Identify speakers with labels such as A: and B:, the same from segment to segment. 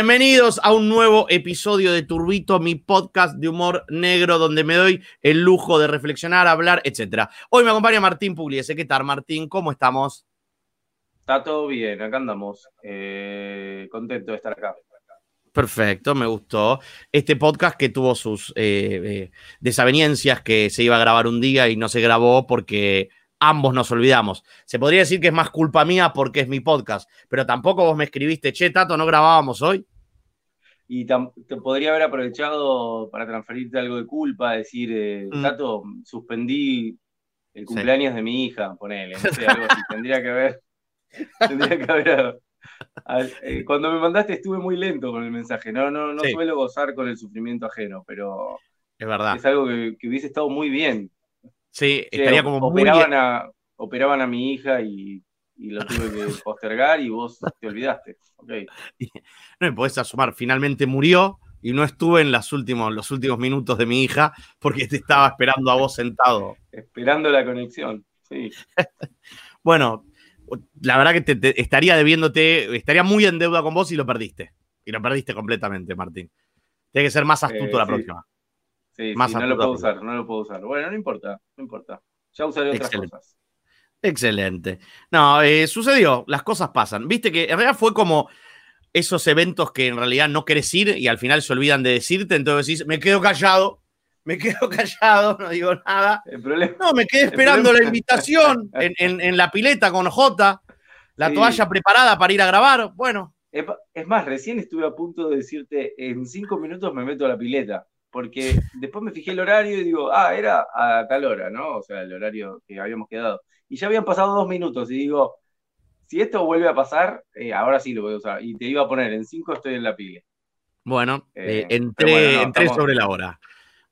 A: Bienvenidos a un nuevo episodio de Turbito, mi podcast de humor negro, donde me doy el lujo de reflexionar, hablar, etc. Hoy me acompaña Martín Pugliese. ¿Qué tal, Martín? ¿Cómo estamos?
B: Está todo bien, acá andamos. Eh, contento de estar acá.
A: Perfecto, me gustó. Este podcast que tuvo sus eh, eh, desavenencias, que se iba a grabar un día y no se grabó porque ambos nos olvidamos. Se podría decir que es más culpa mía porque es mi podcast, pero tampoco vos me escribiste, che, Tato, ¿no grabábamos hoy?
B: Y te podría haber aprovechado para transferirte algo de culpa, decir, eh, mm. Tato, suspendí el cumpleaños de mi hija, ponele, no sé, algo así. tendría que haber. Tendría que haber. Eh, cuando me mandaste estuve muy lento con el mensaje. No, no, no suelo gozar con el sufrimiento ajeno, pero
A: es verdad.
B: Es algo que hubiese estado muy bien.
A: Sí, estaría como
B: operaban A, operaban a mi hija y, lo tuve que postergar y vos te olvidaste.
A: No me podés asumar, finalmente murió y no estuve en los últimos, los últimos minutos de mi hija porque te estaba esperando a vos sentado.
B: Esperando la conexión, sí.
A: bueno, la verdad que te, estaría debiéndote, estaría muy en deuda con vos y lo perdiste. Y lo perdiste completamente, Martín. Tiene que ser más astuto la próxima.
B: Sí, no lo puedo usar, no lo puedo usar. Bueno, no importa, no importa. Ya usaré otras cosas.
A: Excelente. No, eh, sucedió, las cosas pasan. Viste que en realidad fue como esos eventos que en realidad no querés ir y al final se olvidan de decirte, entonces decís, me quedo callado, me quedo callado, no digo nada. no, me quedé esperando la invitación en, la pileta con J, la toalla preparada para ir a grabar. Bueno.
B: Es más, recién estuve a punto de decirte, en cinco minutos me meto a la pileta porque después me fijé el horario y digo, ah, era a tal hora, ¿no? O sea, el horario que habíamos quedado. Y ya habían pasado dos minutos y digo, si esto vuelve a pasar, eh, ahora sí lo voy a usar. Y te iba a poner, en cinco estoy en la pila.
A: Bueno, eh, eh, entré, sobre la hora.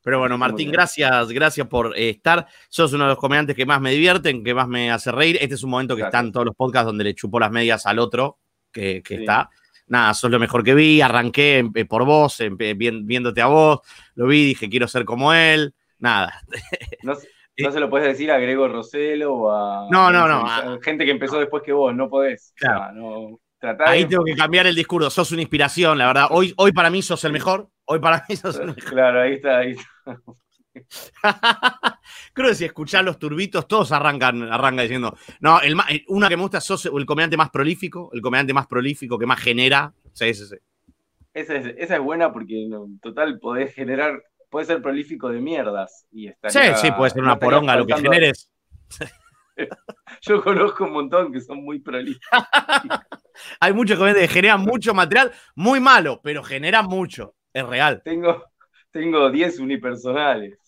A: Pero bueno, Martín, gracias, gracias por estar. Sos uno de los comediantes que más me divierten, que más me hace reír. Este es un momento que está en todos los podcasts donde le chupó las medias al otro que, está nada, sos lo mejor que vi, arranqué por vos, viéndote a vos, lo vi, dije, quiero ser como él, nada.
B: No, se lo puedes decir a Grego Roselo o a...
A: No, no, no.
B: gente que empezó después que vos, no podés.
A: Ahí tengo que cambiar el discurso, sos una inspiración, la verdad. Hoy, hoy para mí sos el mejor, hoy para mí sos el mejor.
B: Claro, ahí está, ahí está.
A: Creo que si escuchás los turbitos, todos arrancan, arrancan diciendo, no, el, una que me gusta, sos el comediante más prolífico, el comediante más prolífico que más genera. Sí, sí, sí.
B: Esa es, buena porque en total podés generar, puede ser prolífico de mierdas. Y sí,
A: sí, puede ser una poronga lo que generes.
B: Yo conozco un montón que son muy prolíficos.
A: Hay muchos que generan mucho material, muy malo, pero generan mucho. Es real.
B: Tengo, tengo 10 unipersonales.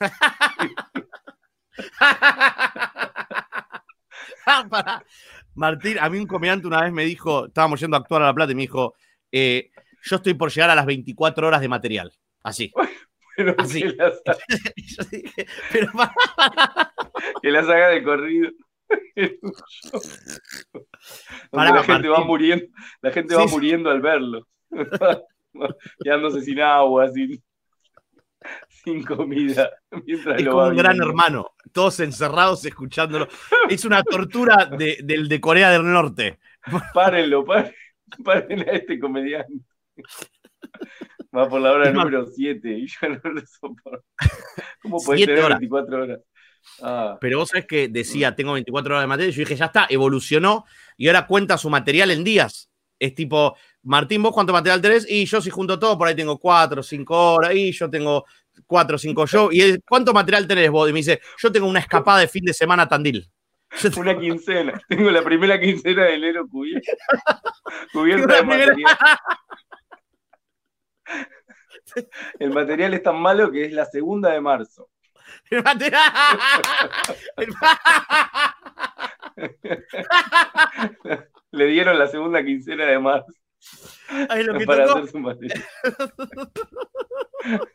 A: Martín, a mí un comediante una vez me dijo, estábamos yendo a actuar a La Plata y me dijo, eh, yo estoy por llegar a las 24 horas de material. Así. Así. Que
B: las haga de corrido. la gente va muriendo, la gente va muriendo al verlo. Quedándose sin agua, sin, sin comida.
A: es como un gran hermano, todos encerrados escuchándolo. Es una tortura de, del de Corea del Norte.
B: Párenlo, párenlo, a este comediante. Va por la hora número 7 y yo no lo soporto. ¿Cómo puede tener 24 horas?
A: Ah. Pero vos sabés que decía, tengo 24 horas de material, y yo dije, ya está, evolucionó y ahora cuenta su material en días. Es tipo, Martín, ¿vos cuánto material tenés? Y yo si junto todo, por ahí tengo 4, 5 horas, y yo tengo 4, 5 shows. ¿Y cuánto material tenés vos? Y me dice, yo tengo una escapada de fin de semana a Tandil.
B: Una quincena. Tengo la primera quincena de enero cubierta. Cubierta de material. El material es tan malo que es la segunda de marzo. El material. Le dieron la segunda quincena de marzo.
A: Ahí lo que para hacer su
B: material.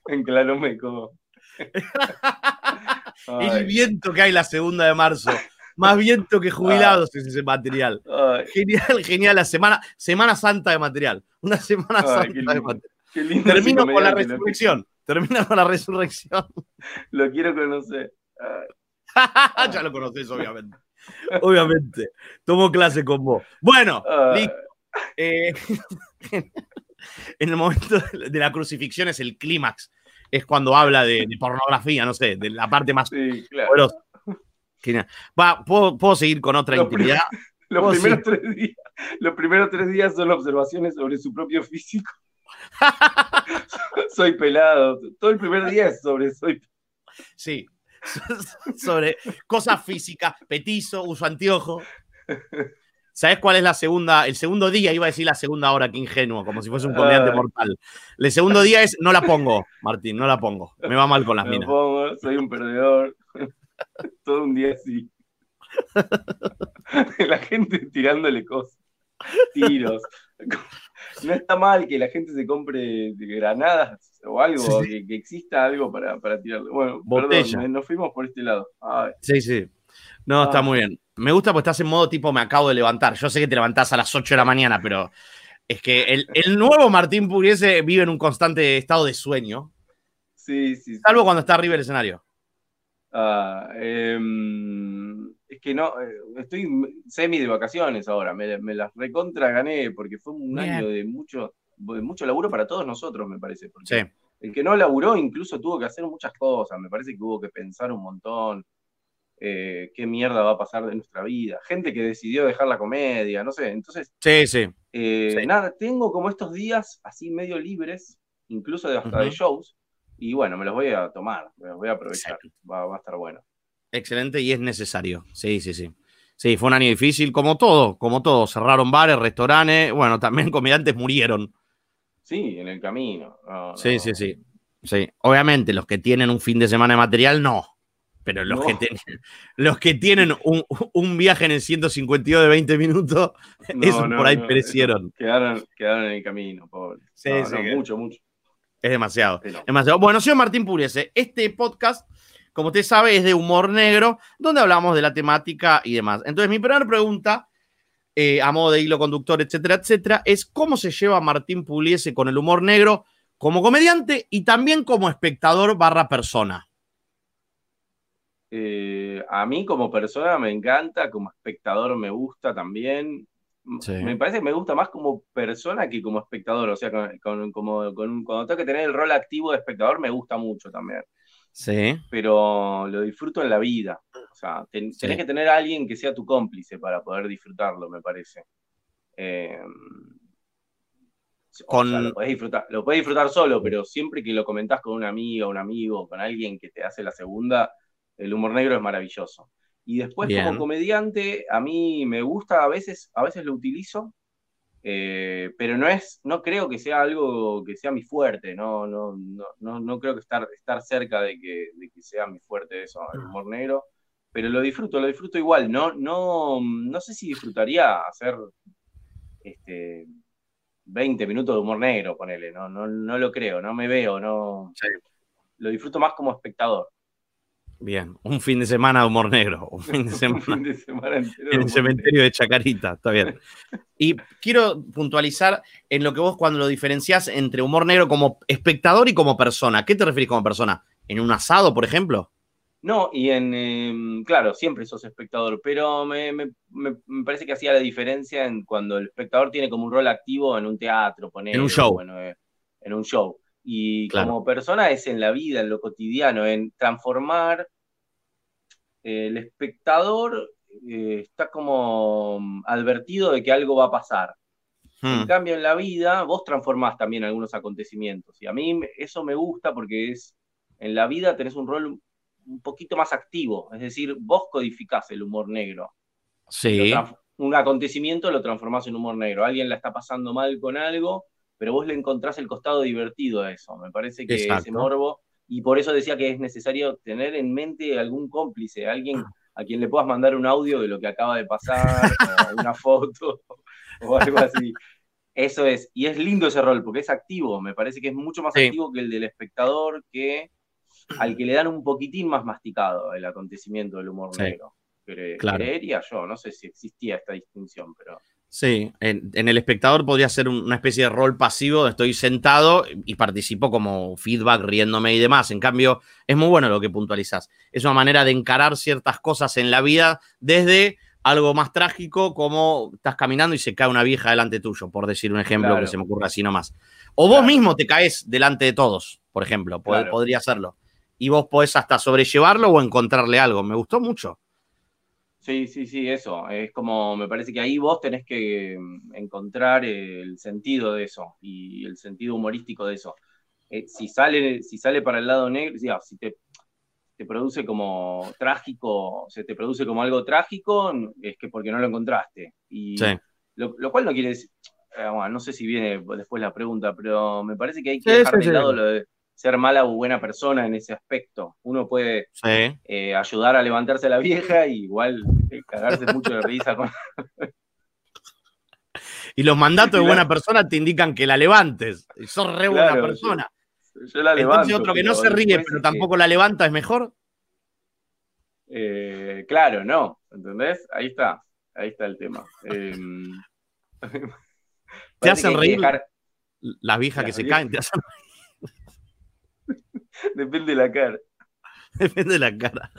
B: en claro me
A: El viento que hay la segunda de marzo. Más viento que jubilados es ese material. Genial, genial. La semana, semana Santa de material. Una Semana Santa de material. Termino con la resurrección. Termina con la resurrección.
B: Lo quiero conocer.
A: ya lo conoces, obviamente. Obviamente. Tomo clase con vos. Bueno, listo. Eh, en el momento de la crucifixión es el clímax. Es cuando habla de, pornografía, no sé, de la parte más sí, claro. Va, ¿puedo, seguir con otra intimidad?
B: los, primeros tres días, los primeros tres días son observaciones sobre su propio físico. soy pelado. Todo el primer día es sobre soy.
A: Sí, sobre cosas físicas, petizo, uso anteojo. ¿Sabes cuál es la segunda? El segundo día, iba a decir la segunda hora, que ingenuo, como si fuese un comediante mortal. El segundo día es, no la pongo, Martín, no la pongo. Me va mal con las minas.
B: Pongo, soy un perdedor. Todo un día así. la gente tirándole cosas, tiros. No está mal que la gente se compre granadas o algo, que, exista algo para, para tirarle. Bueno, perdón, nos fuimos por este lado.
A: Sí, sí. No, está muy bien. Me gusta porque estás en modo tipo me acabo de levantar. Yo sé que te levantás a las 8 de la mañana, pero es que el, nuevo Martín Puriese vive en un constante estado de sueño.
B: Sí, sí.
A: Salvo cuando está arriba del escenario.
B: Ah, em, es que no, eh, estoy semi de vacaciones ahora, me, las recontra gané porque fue un año de mucho, mucho laburo para todos nosotros, me parece. sí. El que no laburó incluso tuvo que hacer muchas cosas, me parece que hubo que pensar un montón. Eh, qué mierda va a pasar de nuestra vida. Gente que decidió dejar la comedia, no sé. Entonces,
A: sí, sí.
B: Eh, nada, tengo como estos días así medio libres, incluso de hasta de shows, y bueno, me los voy a tomar, me los voy a aprovechar. Va, a estar bueno.
A: Excelente y es necesario. Sí, sí, sí. Sí, fue un año difícil, como todo, como todo. Cerraron bares, restaurantes, bueno, también comediantes murieron.
B: Sí, en el camino.
A: sí, sí, sí. Sí, obviamente los que tienen un fin de semana de material, no. Pero los, que, tienen, los que tienen un, viaje en el 152 de 20 minutos, esos por ahí perecieron.
B: Quedaron, quedaron en el camino, pobre. Sí, sí, mucho, mucho.
A: Es demasiado, demasiado. Bueno, señor Martín Puriese, este podcast, como usted sabe, es de humor negro, donde hablamos de la temática y demás. Entonces, mi primera pregunta, eh, a modo de hilo conductor, etcétera, etcétera, es cómo se lleva Martín Pugliese con el humor negro como comediante y también como espectador barra persona.
B: Eh, a mí como persona me encanta, como espectador me gusta también. Me parece que me gusta más como persona que como espectador. O sea, con, como, cuando tengo que tener el rol activo de espectador, me gusta mucho también.
A: Sí.
B: Pero lo disfruto en la vida. O sea, tenés que tener a alguien que sea tu cómplice para poder disfrutarlo, me parece. Eh, lo, podés disfrutar, lo disfrutar solo, pero siempre que lo comentás con una amiga, un amigo, con alguien que te hace la segunda, el humor negro es maravilloso. Y después como comediante, a mí me gusta, a veces, a veces lo utilizo, eh, pero no es, no creo que sea algo que sea mi fuerte, no, no, no, no, creo que estar, estar cerca de que, sea mi fuerte eso, el humor negro, pero lo disfruto, lo disfruto igual, no, no, no sé si disfrutaría hacer este 20 minutos de humor negro, ponele, no, no, no lo creo, no me veo, no. Lo disfruto más como espectador.
A: Bien, un fin de semana de humor negro, un fin de semana, en el cementerio de Chacarita, está bien. Y quiero puntualizar en lo que vos cuando lo diferenciás entre humor negro como espectador y como persona. ¿Qué te referís como persona? ¿En un asado, por ejemplo?
B: No, y en, em, claro, siempre sos espectador, pero me, parece que hacía la diferencia en cuando el espectador tiene como un rol activo en un teatro, poner,
A: en un show.
B: Eh, en un show y como persona es en la vida, en lo cotidiano, en transformar. Eh, el espectador eh, está como mm, advertido de que algo va a pasar. En hmm. cambio, en la vida, vos transformás también algunos acontecimientos. Y a mí eso me gusta porque es, en la vida tenés un rol un poquito más activo. Es decir, vos codificás el humor negro.
A: Sí.
B: Un acontecimiento lo transformás en humor negro. Alguien la está pasando mal con algo pero vos le encontrás el costado divertido a eso. Me parece que ese morbo, y por eso decía que es necesario tener en mente algún cómplice, alguien a quien le puedas mandar un audio de lo que acaba de pasar, o una foto, o algo así. Eso es, y es lindo ese rol, porque es activo, me parece que es mucho más activo que el del espectador, que al que le dan un poquitín más masticado el acontecimiento del humor negro. Creería yo, no sé si existía esta distinción, pero...
A: Sí, en, el espectador podría ser una especie de rol pasivo, estoy sentado y participo como feedback, riéndome y demás. En cambio, es muy bueno lo que puntualizas. Es una manera de encarar ciertas cosas en la vida desde algo más trágico como estás caminando y se cae una vieja delante tuyo, por decir un ejemplo que se me ocurra así nomás. O vos mismo te caes delante de todos, por ejemplo, podría hacerlo. Y vos podés hasta sobrellevarlo o encontrarle algo. Me gustó mucho.
B: Sí, sí, sí, eso. Es como, me parece que ahí vos tenés que mm, encontrar el sentido de eso y el sentido humorístico de eso. Eh, si, sale, si sale para el lado negro, si te, te produce como trágico, se te produce como algo trágico, es que porque no lo encontraste. Y lo, cual no quiere decir, eh, no sé si viene después la pregunta, pero me parece que hay que dejar de lado lo de ser mala o buena persona en ese aspecto. Uno puede eh, ayudar a levantarse a la vieja y igual eh, cagarse mucho de risa con...
A: y los mandatos de buena persona te indican que la levantes. Sos re buena persona. Yo, la levanto. Entonces otro que no se ríe, pero tampoco la levanta, ¿es mejor?
B: Eh, claro, no. ¿Entendés? Ahí está. Ahí está el tema. Em,
A: te hacen reír las viejas que se caen, te hacen reír.
B: Depende de la cara.
A: Depende de la cara.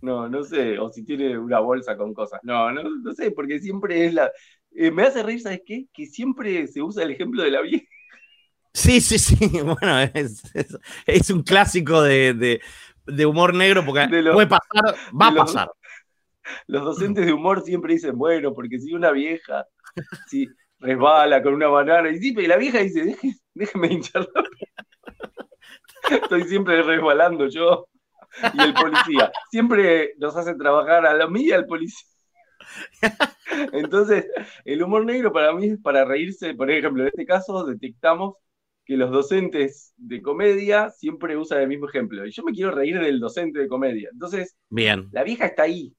B: No, no sé, o si tiene una bolsa con cosas. No, no, no sé, porque siempre es la. Eh, me hace reír, ¿sabes qué? Que siempre se usa el ejemplo de la vieja.
A: Sí, sí, sí. Bueno, es, un clásico de, humor negro porque puede pasar, va a pasar.
B: Los docentes de humor siempre dicen, bueno, porque si una vieja si resbala con una banana, y, sí, la vieja dice, déjeme hincharla. Estoy siempre resbalando yo y el policía. Siempre nos hace trabajar a la mía y al policía. Entonces, el humor negro para mí es para reírse. Por ejemplo, en este caso detectamos que los docentes de comedia siempre usan el mismo ejemplo. Y yo me quiero reír del docente de comedia. Entonces,
A: Bien.
B: la vieja está ahí.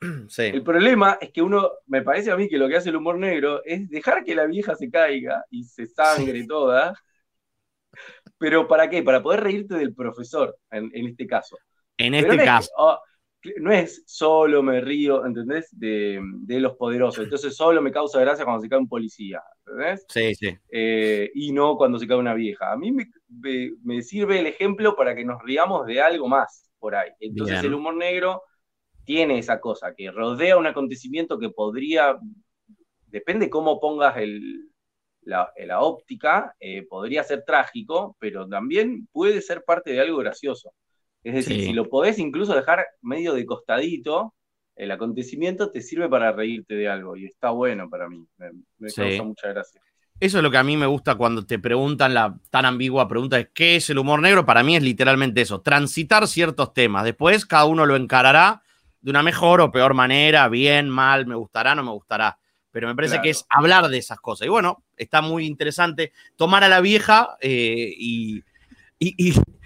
B: El problema es que uno, me parece a mí que lo que hace el humor negro es dejar que la vieja se caiga y se sangre toda pero ¿para qué? Para poder reírte del profesor, en, este caso.
A: En este caso. Oh,
B: no es solo me río, ¿entendés? De, los poderosos. Entonces solo me causa gracia cuando se cae un policía, ¿entendés?
A: Sí, sí.
B: Eh, y no cuando se cae una vieja. A mí me, sirve el ejemplo para que nos riamos de algo más por ahí. Entonces el humor negro tiene esa cosa, que rodea un acontecimiento que podría, depende cómo pongas el, la, la óptica eh, podría ser trágico, pero también puede ser parte de algo gracioso. Es decir, si lo podés incluso dejar medio de costadito, el acontecimiento te sirve para reírte de algo y está bueno para mí. Me, causa mucha gracia.
A: Eso es lo que a mí me gusta cuando te preguntan la tan ambigua pregunta de qué es el humor negro. Para mí es literalmente eso, transitar ciertos temas. Después cada uno lo encarará de una mejor o peor manera, bien, mal, me gustará, no me gustará pero me parece que es hablar de esas cosas. Y bueno, está muy interesante tomar a la vieja eh, y,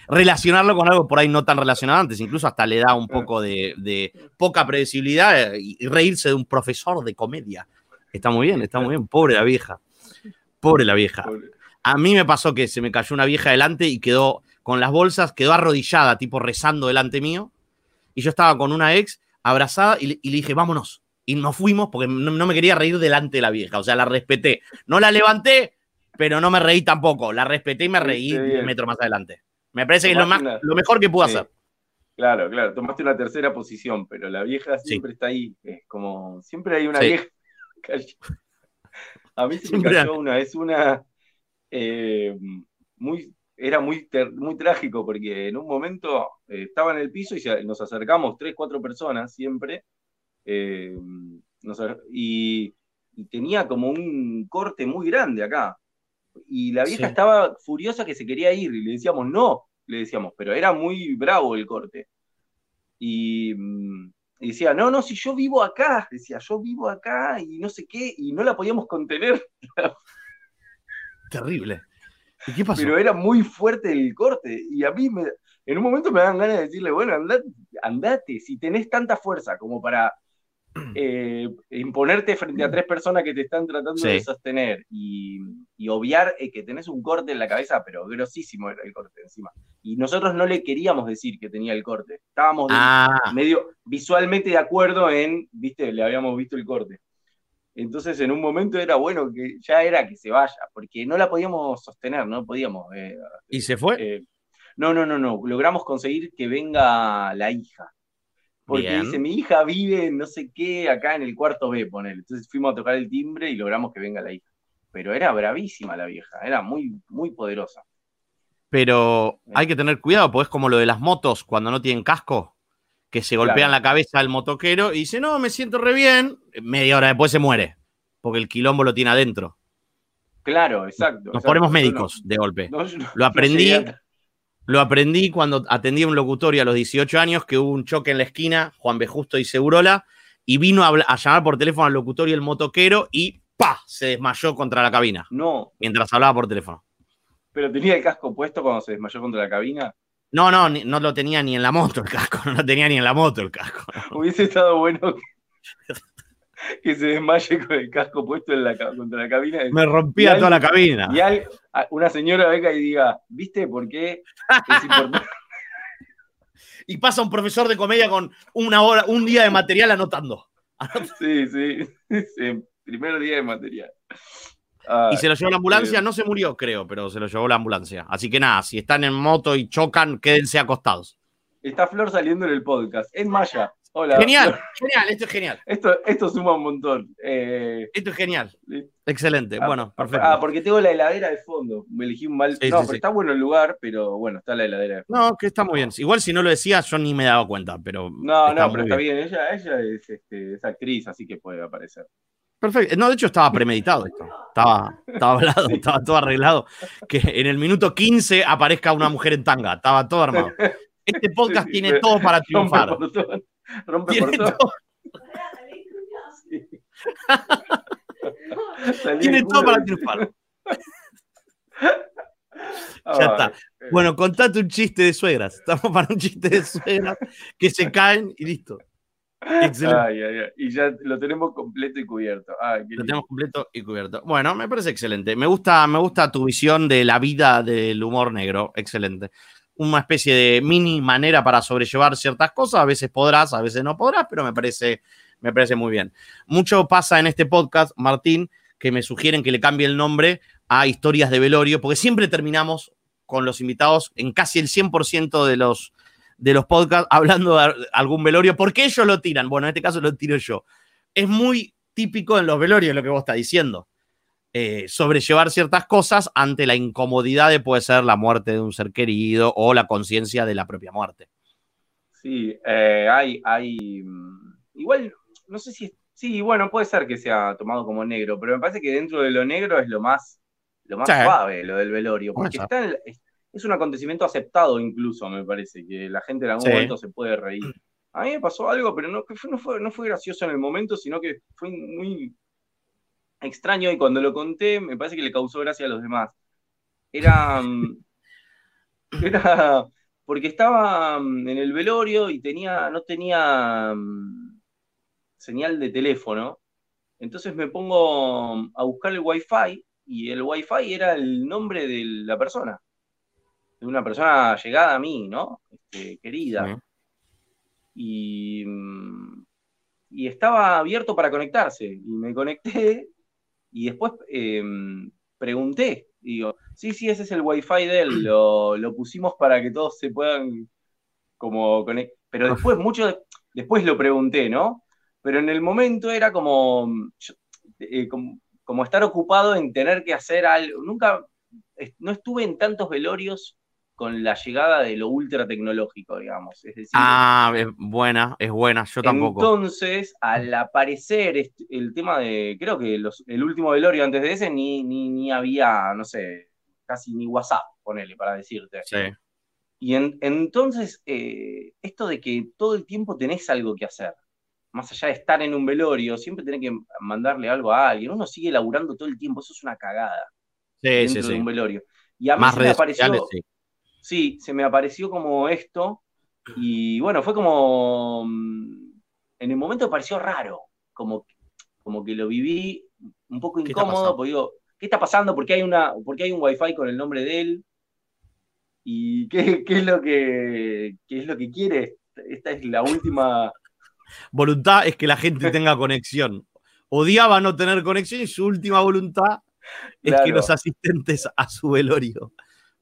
A: relacionarlo con algo por ahí no tan relacionado antes, incluso hasta le da un poco de, poca predecibilidad eh, y, reírse de un profesor de comedia. Está muy bien, está muy bien. Pobre la vieja. Pobre la vieja. A mí me pasó que se me cayó una vieja delante y quedó con las bolsas, quedó arrodillada, tipo rezando delante mío. Y yo estaba con una ex abrazada y le dije, vámonos y nos fuimos porque no, me quería reír delante de la vieja, o sea, la respeté. No la levanté, pero no me reí tampoco. La respeté y me reí un metro más adelante. Me parece que es lo, más, lo mejor que puedo hacer.
B: Claro, claro, tomaste una tercera posición, pero la vieja siempre está ahí. Es como, siempre hay una vieja. A mí se me cayó una vez una. Eh, muy, era muy, muy trágico porque en un momento eh, estaba en el piso y nos acercamos tres, cuatro personas siempre eh, y, tenía como un corte muy grande acá. Y la vieja estaba furiosa que se quería ir y le decíamos no, le decíamos, pero era muy bravo el corte. Y, mm, decía, no, no, si yo vivo acá, decía, yo vivo acá y no sé qué, y no la podíamos contener.
A: Terrible. ¿Y qué pasó?
B: Pero era muy fuerte el corte. Y a mí me, en un momento me dan ganas de decirle, bueno, andate, andate, si tenés tanta fuerza como para eh, imponerte frente a tres personas que te están tratando de sostener y, obviar eh, que tenés un corte en la cabeza, pero grosísimo era el corte encima. Y nosotros no le queríamos decir que tenía el corte. Estábamos ah. medio visualmente de acuerdo en, viste, le habíamos visto el corte. Entonces en un momento era bueno que ya era que se vaya, porque no la podíamos sostener, no podíamos. Eh,
A: ¿Y se fue?
B: no, no, no, no. Logramos conseguir que venga la hija Porque dice, mi hija vive no sé qué acá en el cuarto B, ponele. Entonces fuimos a tocar el timbre y logramos que venga la hija. Pero era bravísima la vieja, era muy, muy poderosa.
A: Pero hay que tener cuidado, porque es como lo de las motos cuando no tienen casco, que se golpean la cabeza al motoquero y dice, no, me siento re bien. Media hora después se muere, porque el quilombo lo tiene adentro.
B: Claro, exacto.
A: Nos ponemos médicos de golpe. lo aprendí. Lo aprendí cuando atendí un locutorio a los 18 años, que hubo un choque en la esquina, Juan B. Justo y Segurola, y vino a, llamar por teléfono al locutorio el motoquero y ¡pa! se desmayó contra la cabina.
B: No.
A: Mientras hablaba por teléfono.
B: ¿Pero tenía el casco puesto cuando se desmayó contra la cabina?
A: No, no, no lo tenía ni en la moto el casco, no lo tenía ni en la moto el casco.
B: Hubiese estado bueno que se desmaye con el casco puesto en la, contra la cabina.
A: Me rompía toda la cabina.
B: Y hay, una señora venga y diga, ¿viste por qué es importante?
A: y pasa un profesor de comedia con una hora, un día de material anotando.
B: sí, sí, sí, primer día de material.
A: y se lo llevó la ambulancia, no se murió, creo, pero se lo llevó la ambulancia. Así que nada, si están en moto y chocan, quédense acostados.
B: Está Flor saliendo en el podcast. En Maya.
A: Genial, genial, esto es genial.
B: Esto, esto suma un montón.
A: Eh, esto es genial. Excelente, ah, bueno, perfecto.
B: Ah, porque tengo la heladera de fondo. Me elegí un mal. no, pero está bueno el lugar, pero bueno, está la heladera de
A: fondo. No, que está muy bien. Igual si no lo decía, yo ni me daba cuenta, pero.
B: No, no, pero está bien. Ella, ella este, es, actriz, así que puede aparecer.
A: Perfecto. No, de hecho estaba premeditado esto. Estaba, estaba hablado, estaba todo arreglado. Que en el minuto 15 aparezca una mujer en tanga. Estaba todo armado. Este podcast tiene todo para triunfar.
B: Rompe por todo.
A: Tiene todo para triunfar. ya está. Bueno, contate un chiste de suegras. Estamos para un chiste de suegras que se caen y listo.
B: Excelente. Y ya lo tenemos completo y cubierto.
A: lo tenemos completo y cubierto. Bueno, me parece excelente. Me gusta, me gusta tu visión de la vida del humor negro. Excelente una especie de mini manera para sobrellevar ciertas cosas. A veces podrás, a veces no podrás, pero me parece, me parece muy bien. Mucho pasa en este podcast, Martín, que me sugieren que le cambie el nombre a historias de velorio, porque siempre terminamos con los invitados en casi el 100% de los, de los podcasts hablando de algún velorio. ¿Por qué ellos lo tiran? Bueno, en este caso lo tiro yo. Es muy típico en los velorios lo que vos estás diciendo. Eh, sobrellevar ciertas cosas ante la incomodidad de puede ser la muerte de un ser querido o la conciencia de la propia muerte.
B: Sí, eh, hay, hay, mm, igual, no sé si, sí, bueno, puede ser que sea tomado como negro, pero me parece que dentro de lo negro es lo más, lo más suave, lo del velorio, porque es, un acontecimiento aceptado incluso, me parece, que la gente en algún momento se puede reír. A mí me pasó algo, pero no, no, fue, no fue gracioso en el momento, sino que fue muy extraño y cuando lo conté me parece que le causó gracia a los demás. Era, mm, era porque estaba mm, en el velorio y tenía, no tenía mm, señal de teléfono. Entonces me pongo a buscar el wifi y el wifi era el nombre de la persona. De una persona llegada a mí, ¿no? Este, querida. Y, y estaba abierto para conectarse. Y me conecté y después em, pregunté, digo, sí, sí, ese es el wifi de él, lo, pusimos para que todos se puedan como conectar. Pero después, mucho, después lo pregunté, ¿no? Pero en el momento era como, eh, como, estar ocupado en tener que hacer algo. Nunca, no estuve en tantos velorios con la llegada de lo ultra tecnológico, digamos. Es decir,
A: ah, es buena, es buena, yo tampoco.
B: Entonces, al aparecer el tema de, creo que el último velorio antes de ese, ni, ni, había, no sé, casi ni WhatsApp, ponele, para decirte.
A: Sí.
B: Y entonces, eh, esto de que todo el tiempo tenés algo que hacer, más allá de estar en un velorio, siempre tenés que mandarle algo a alguien. Uno sigue laburando todo el tiempo, eso es una cagada.
A: Sí,
B: dentro
A: sí,
B: de un velorio. Y a mí
A: Más
B: me apareció, sí, se me apareció como esto. Y bueno, fue como. Mm, en el momento me pareció raro. Como, como que lo viví un poco incómodo. Porque digo, ¿qué está pasando? ¿Por qué hay, una, porque hay un wifi con el nombre de él? ¿Y qué, es lo que, qué es lo que quiere? Esta es la última.
A: Voluntad es que la gente tenga conexión. Odiaba no tener conexión y su última voluntad es que los asistentes a su velorio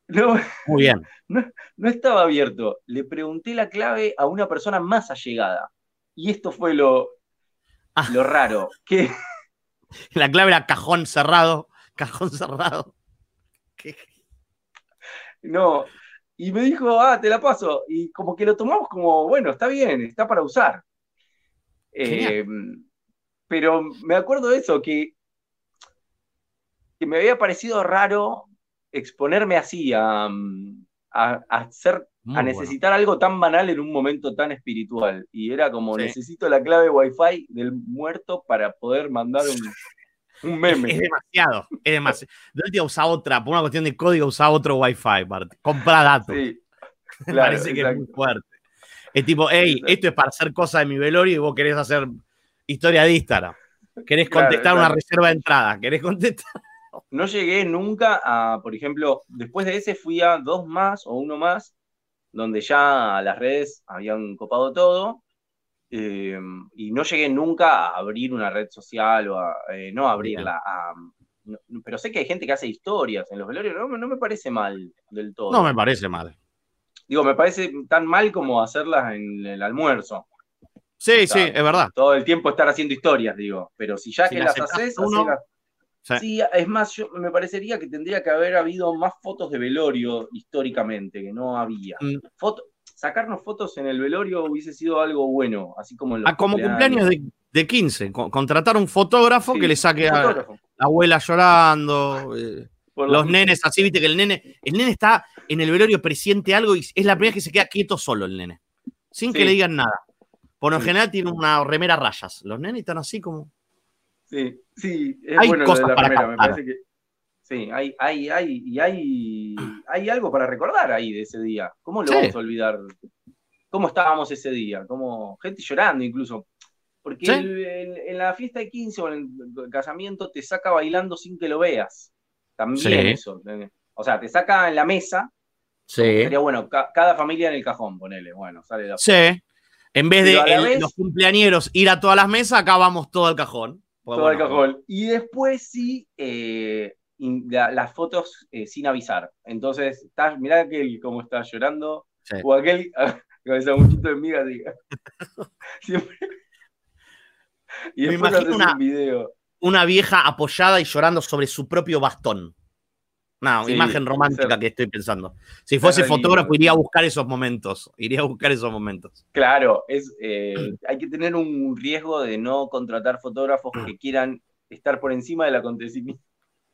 B: no,
A: Muy bien.
B: No, estaba abierto. Le pregunté la clave a una persona más allegada. Y esto fue lo, ah. lo raro. Que...
A: La clave era cajón cerrado. Cajón cerrado.
B: No. Y me dijo, ah, te la paso. Y como que lo tomamos como, bueno, está bien, está para usar. Eh, pero me acuerdo de eso, que, que me había parecido raro exponerme así a, a, hacer, a necesitar algo tan banal en un momento tan espiritual. Y era como, necesito la clave Wi-Fi del muerto para poder mandar un, un meme.
A: Es, demasiado, es demasiado. Usaba otra, por una cuestión de código usaba otro Wi-Fi, compra datos. Sí, parece que es muy fuerte. Es tipo, hey, esto es para hacer cosas de mi velorio y vos querés hacer historia de Instagram. Querés contestar una reserva de entrada, querés contestar
B: no llegué nunca a, por ejemplo, después de ese fui a dos más o uno más, donde ya las redes habían copado todo, eh, y no llegué nunca a abrir una red social o a, eh, no abrirla, pero sé que hay gente que hace historias en los velorios, no, me parece mal del todo.
A: No me parece mal.
B: Digo, me parece tan mal como hacerlas en el almuerzo.
A: Sí, sí, es verdad.
B: Todo el tiempo estar haciendo historias, digo. Pero si ya que las haces, uno, Sí. es más, yo, me parecería que tendría que haber habido más fotos de velorio históricamente, que no había. Mm. sacarnos fotos en el velorio hubiese sido algo bueno, así como en
A: ah, como cumpleaños de, 15, contratar un fotógrafo que le saque a la abuela llorando, eh, los nenes así, viste que el nene, el nene está en el velorio, presiente algo y es la primera vez que se queda quieto solo el nene, sin que le digan nada. Por lo general tiene una remera rayas. Los nenes están así como.
B: Sí, sí, es hay bueno cosas de la para me parece que. Sí, hay, hay, hay, y hay, hay algo para recordar ahí de ese día. ¿Cómo lo vamos a olvidar? ¿Cómo estábamos ese día? ¿Cómo, gente llorando incluso. Porque en, la fiesta de 15 o en el casamiento te saca bailando sin que lo veas. También eso. O sea, te saca en la mesa. Sí. Sería bueno, cada familia en el cajón, ponele. Bueno, sale la.
A: Sí. En vez de los cumpleañeros ir a todas las mesas, acá vamos todo al cajón.
B: Todo el cajón. Y después sí, eh, las fotos eh, sin avisar. Entonces, estás, mirá aquel cómo está llorando. O aquel con esa muchito de miga, diga. Siempre.
A: Y después Me imagino una, un video. una vieja apoyada y llorando sobre su propio bastón. No, imagen romántica que estoy pensando. Si fuese fotógrafo, iría a buscar esos momentos. Iría a buscar esos momentos.
B: Claro, es, eh, hay que tener un riesgo de no contratar fotógrafos que quieran estar por encima del acontecimiento.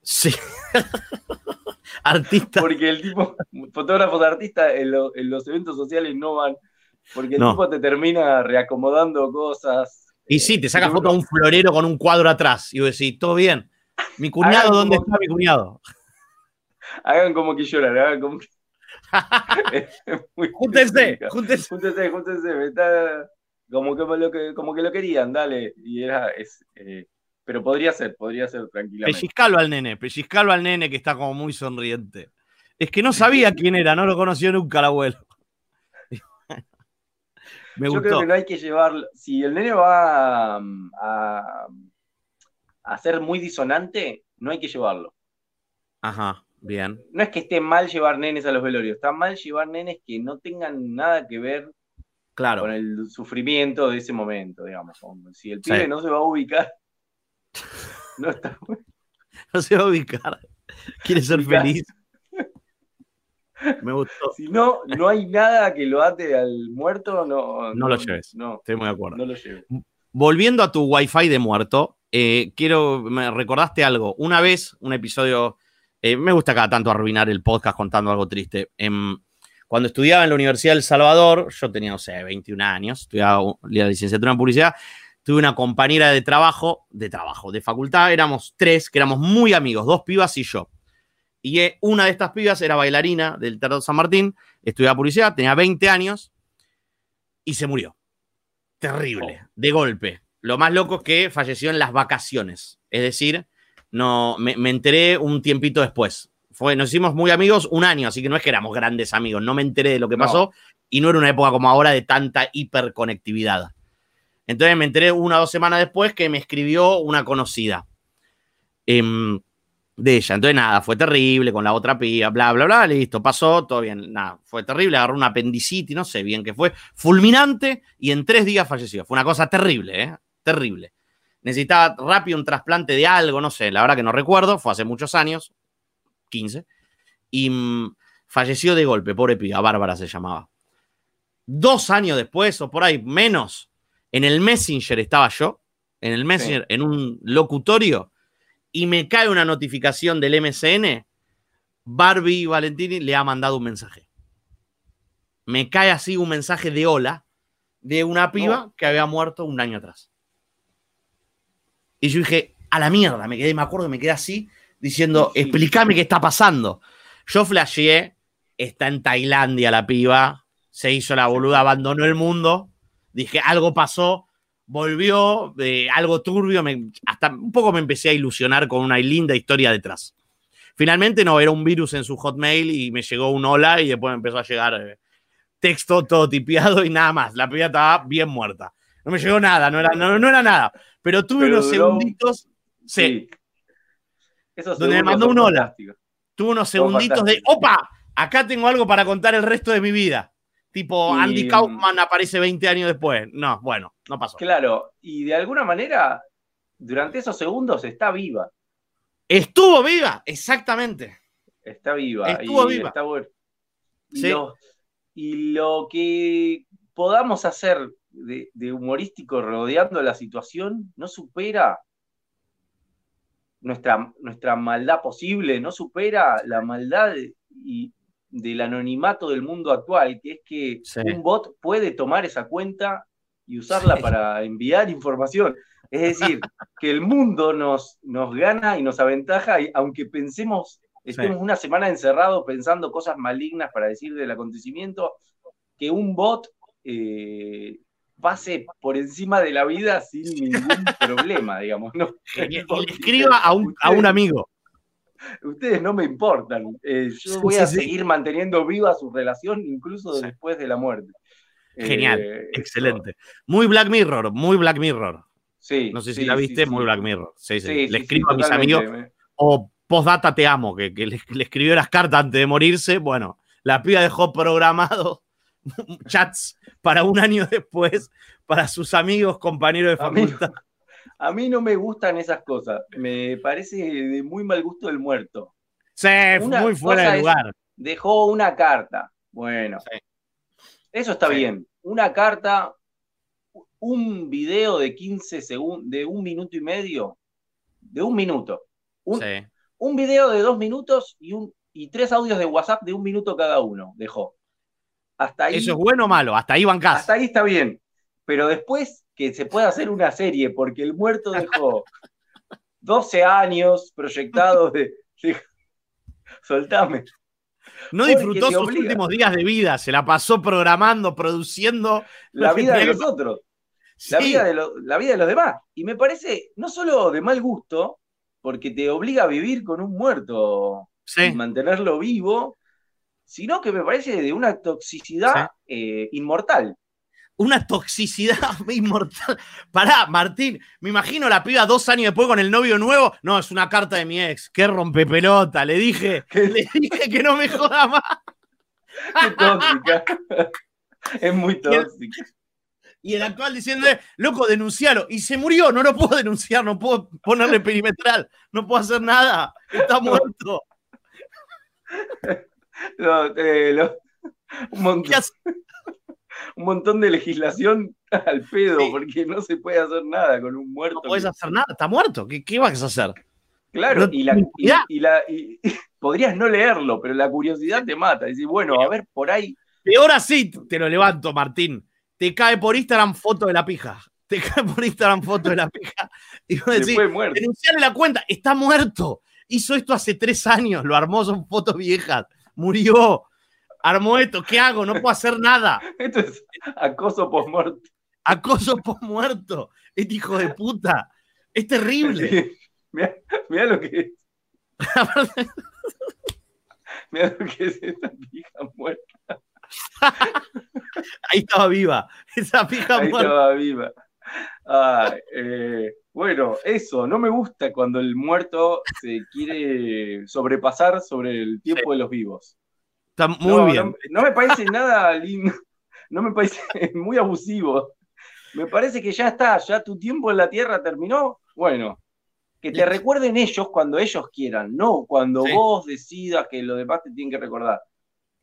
A: Sí. Artistas.
B: Porque el tipo, fotógrafos de artistas en, los eventos sociales no van. Porque el tipo te termina reacomodando cosas.
A: Y sí, te saca foto a un florero con un cuadro atrás. Y vos decís, todo bien. Mi cuñado, ¿dónde está mi cuñado?
B: Hagan como que lloran, hagan como que.
A: júntense, júntense.
B: Júntense, júntense. Está como que, lo que, como que lo querían, dale. Y era. Es, eh, pero podría ser, podría ser tranquilamente.
A: Pellizcalo al nene, pellizcalo al nene que está como muy sonriente. Es que no sabía quién era, no lo conoció nunca el abuelo.
B: Yo creo que no hay que llevarlo. Si el nene va a, a ser muy disonante, no hay que llevarlo.
A: Ajá. Bien.
B: No es que esté mal llevar nenes a los velorios, está mal llevar nenes que no tengan nada que ver
A: claro.
B: con el sufrimiento de ese momento, digamos. Si el pibe no se va a ubicar, no está
A: No se va a ubicar. Quiere ser feliz. Me gustó.
B: Si no, no hay nada que lo ate al muerto, no.
A: No, lo lleves. No. Estoy muy de acuerdo.
B: No lo lleves.
A: Volviendo a tu wifi de muerto, eh, quiero. Me recordaste algo. Una vez, un episodio eh, me gusta cada tanto arruinar el podcast contando algo triste. Em, cuando estudiaba en la Universidad del Salvador, yo tenía, no sé, 21 años, estudiaba la licenciatura en publicidad, tuve una compañera de trabajo, de trabajo, de facultad, éramos tres, que éramos muy amigos, dos pibas y yo. Y eh, una de estas pibas era bailarina del Teatro San Martín, estudiaba publicidad, tenía 20 años y se murió. Terrible, de golpe. Lo más loco es que falleció en las vacaciones, es decir, no, me, enteré un tiempito después. Fue, nos hicimos muy amigos un año, así que no es que éramos grandes amigos, no me enteré de lo que pasó y no era una época como ahora de tanta hiperconectividad. Entonces me enteré una o dos semanas después que me escribió una conocida. Em, de ella. Entonces, nada, fue terrible con la otra piba, bla, bla, bla, listo, pasó, todo bien. Nada, fue terrible, agarró una apendicitis, no sé bien qué fue, fulminante y en tres días falleció. Fue una cosa terrible, ¿eh? Terrible. Necesitaba rápido un trasplante de algo, no sé, la verdad que no recuerdo, fue hace muchos años, 15, y mm, falleció de golpe, pobre piba, Bárbara se llamaba. Dos años después, o por ahí menos, en el Messenger estaba yo, en el Messenger, en un locutorio, y me cae una notificación del MCN, Barbie Valentini le ha mandado un mensaje. Me cae así un mensaje de hola de una piba que había muerto un año atrás. Y yo dije, a la mierda, me quedé, me acuerdo, me quedé así, diciendo, explícame qué está pasando. Yo flasheé, está en Tailandia la piba, se hizo la boluda, abandonó el mundo, dije, algo pasó, volvió, de algo turbio, hasta un poco me empecé a ilusionar con una linda historia detrás. Finalmente no, era un virus en su hotmail y me llegó un hola y después me empezó a llegar eh, texto todo tipiado y nada más. La piba estaba bien muerta. No me llegó nada, no era, no, era nada. Pero tuve unos segunditos. Sí. donde me mandó un hola. Tuve unos segunditos de, opa, acá tengo algo para contar el resto de mi vida. Tipo, Andy Kaufman aparece 20 años después. No, bueno, no pasó.
B: Claro, y de alguna manera, durante esos segundos está viva.
A: Estuvo viva, exactamente.
B: Está viva.
A: Estuvo viva.
B: Está bueno. Y, lo, que podamos hacer de, humorístico rodeando la situación no supera nuestra, nuestra maldad posible, no supera la maldad y, del anonimato del mundo actual, que es que un bot puede tomar esa cuenta y usarla para enviar información. Es decir, que el mundo nos, nos gana y nos aventaja, y aunque pensemos, estemos una semana encerrados pensando cosas malignas para decir del acontecimiento, que un bot eh, pase por encima de la vida sin ningún problema, digamos. ¿no?
A: Y, le escriba a un, a un amigo
B: ustedes no me importan. Eh, yo voy a seguir manteniendo viva su relación incluso después de la muerte.
A: Genial, eh, excelente. Muy Black Mirror, muy Black Mirror. Sí. No sé si la viste, muy Black Mirror. Sí, sí. le escribo a mis amigos. O postdata te amo, que, le, escribió las cartas antes de morirse. Bueno, la piba dejó programado chats para un año después para sus amigos, compañeros de facultad.
B: A mí no me gustan esas cosas. Me parece de muy mal gusto del muerto.
A: Sí, muy fuera de lugar.
B: dejó una carta. Bueno, eso está bien. Una carta, un video de 15 segundos, de un minuto y medio, de un minuto. Un, un video de dos minutos y, un, y tres audios de WhatsApp de un minuto cada uno dejó. Hasta ahí.
A: ¿Eso es bueno o malo? Hasta ahí van
B: Hasta ahí está bien. Pero después que se pueda hacer una serie, porque el muerto dejó 12 años proyectados de, soltame.
A: No disfrutó sus últimos días de vida, se la pasó programando, produciendo.
B: La vida de los otros. La, vida de la vida de los demás. Y me parece no solo de mal gusto, porque te obliga a vivir con un muerto y mantenerlo vivo, sino que me parece de una toxicidad eh, inmortal
A: una toxicidad inmortal. Pará, Martín, me imagino la piba dos años después con el novio nuevo. No, es una carta de mi ex. Qué rompepelota. Le dije, le dije que no me joda más.
B: Qué tóxica. Es muy tóxica.
A: Y el actual diciendo, loco, denuncialo. Y se murió, no lo puedo denunciar, no puedo ponerle perimetral, no puedo hacer nada. Está muerto.
B: No, eh, un montón un montón de legislación al pedo, porque no se puede hacer nada con un muerto.
A: No puedes hacer nada, está muerto. ¿Qué, vas a hacer?
B: Claro, y, la, podrías no leerlo, pero la curiosidad te mata. Decir, bueno, a ver, por ahí.
A: Peor así te lo levanto, Martín. Te cae por Instagram foto de la pija. Te cae por Instagram foto de la pija. Y vos decís, denunciarle la cuenta, está muerto. Hizo esto hace tres años, lo armó, son fotos viejas. Murió armó esto, ¿qué hago? No puedo hacer nada.
B: Esto es acoso post-muerto.
A: Acoso post-muerto. Este hijo de puta. Es terrible.
B: Mira, lo que es. mira lo que es esa pija muerta.
A: Ahí estaba viva. Esa pija
B: Ahí
A: muerta.
B: estaba viva. Ay, eh, Bueno, eso, no me gusta cuando el muerto se quiere sobrepasar sobre el tiempo de los vivos.
A: Está muy bien.
B: No, me parece nada lindo, no me parece muy abusivo. Me parece que ya está, ya tu tiempo en la tierra terminó. Bueno, que te recuerden ellos cuando ellos quieran, no cuando vos decidas que los demás te tienen que recordar.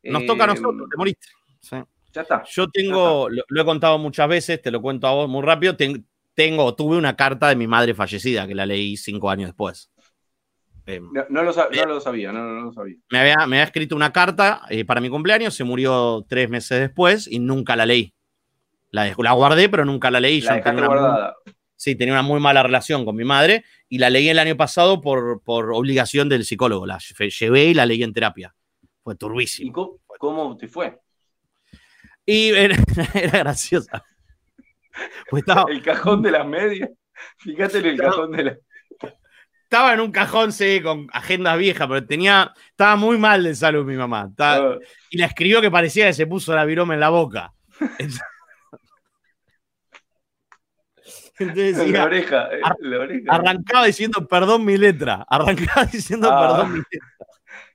A: Nos toca a eh, nosotros, te moriste.
B: Ya está.
A: Yo tengo, Lo, he contado muchas veces, te lo cuento a vos muy rápido. Tengo, tuve una carta de mi madre fallecida que la leí cinco años después.
B: Em, no, lo, sabía, no lo sabía.
A: Me había, me había escrito una carta eh, para mi cumpleaños, se murió tres meses después y nunca la leí. La, la guardé, pero nunca la leí.
B: La Yo guardada.
A: sí, tenía una muy mala relación con mi madre y la leí el año pasado por, por obligación del psicólogo. La llevé y la leí en terapia. Fue turbísimo.
B: ¿Y cómo, te fue?
A: Y era, graciosa.
B: Pues estaba, el cajón de las medias. Fíjate en el cajón de las.
A: Estaba en un cajón, sí, con agendas viejas, pero tenía. Estaba muy mal de salud mi mamá. Ah. Y la escribió que parecía que se puso la viroma en la boca.
B: Entonces la, oreja, eh, la oreja.
A: Arrancaba diciendo perdón mi letra. Arrancaba diciendo ah. perdón mi letra.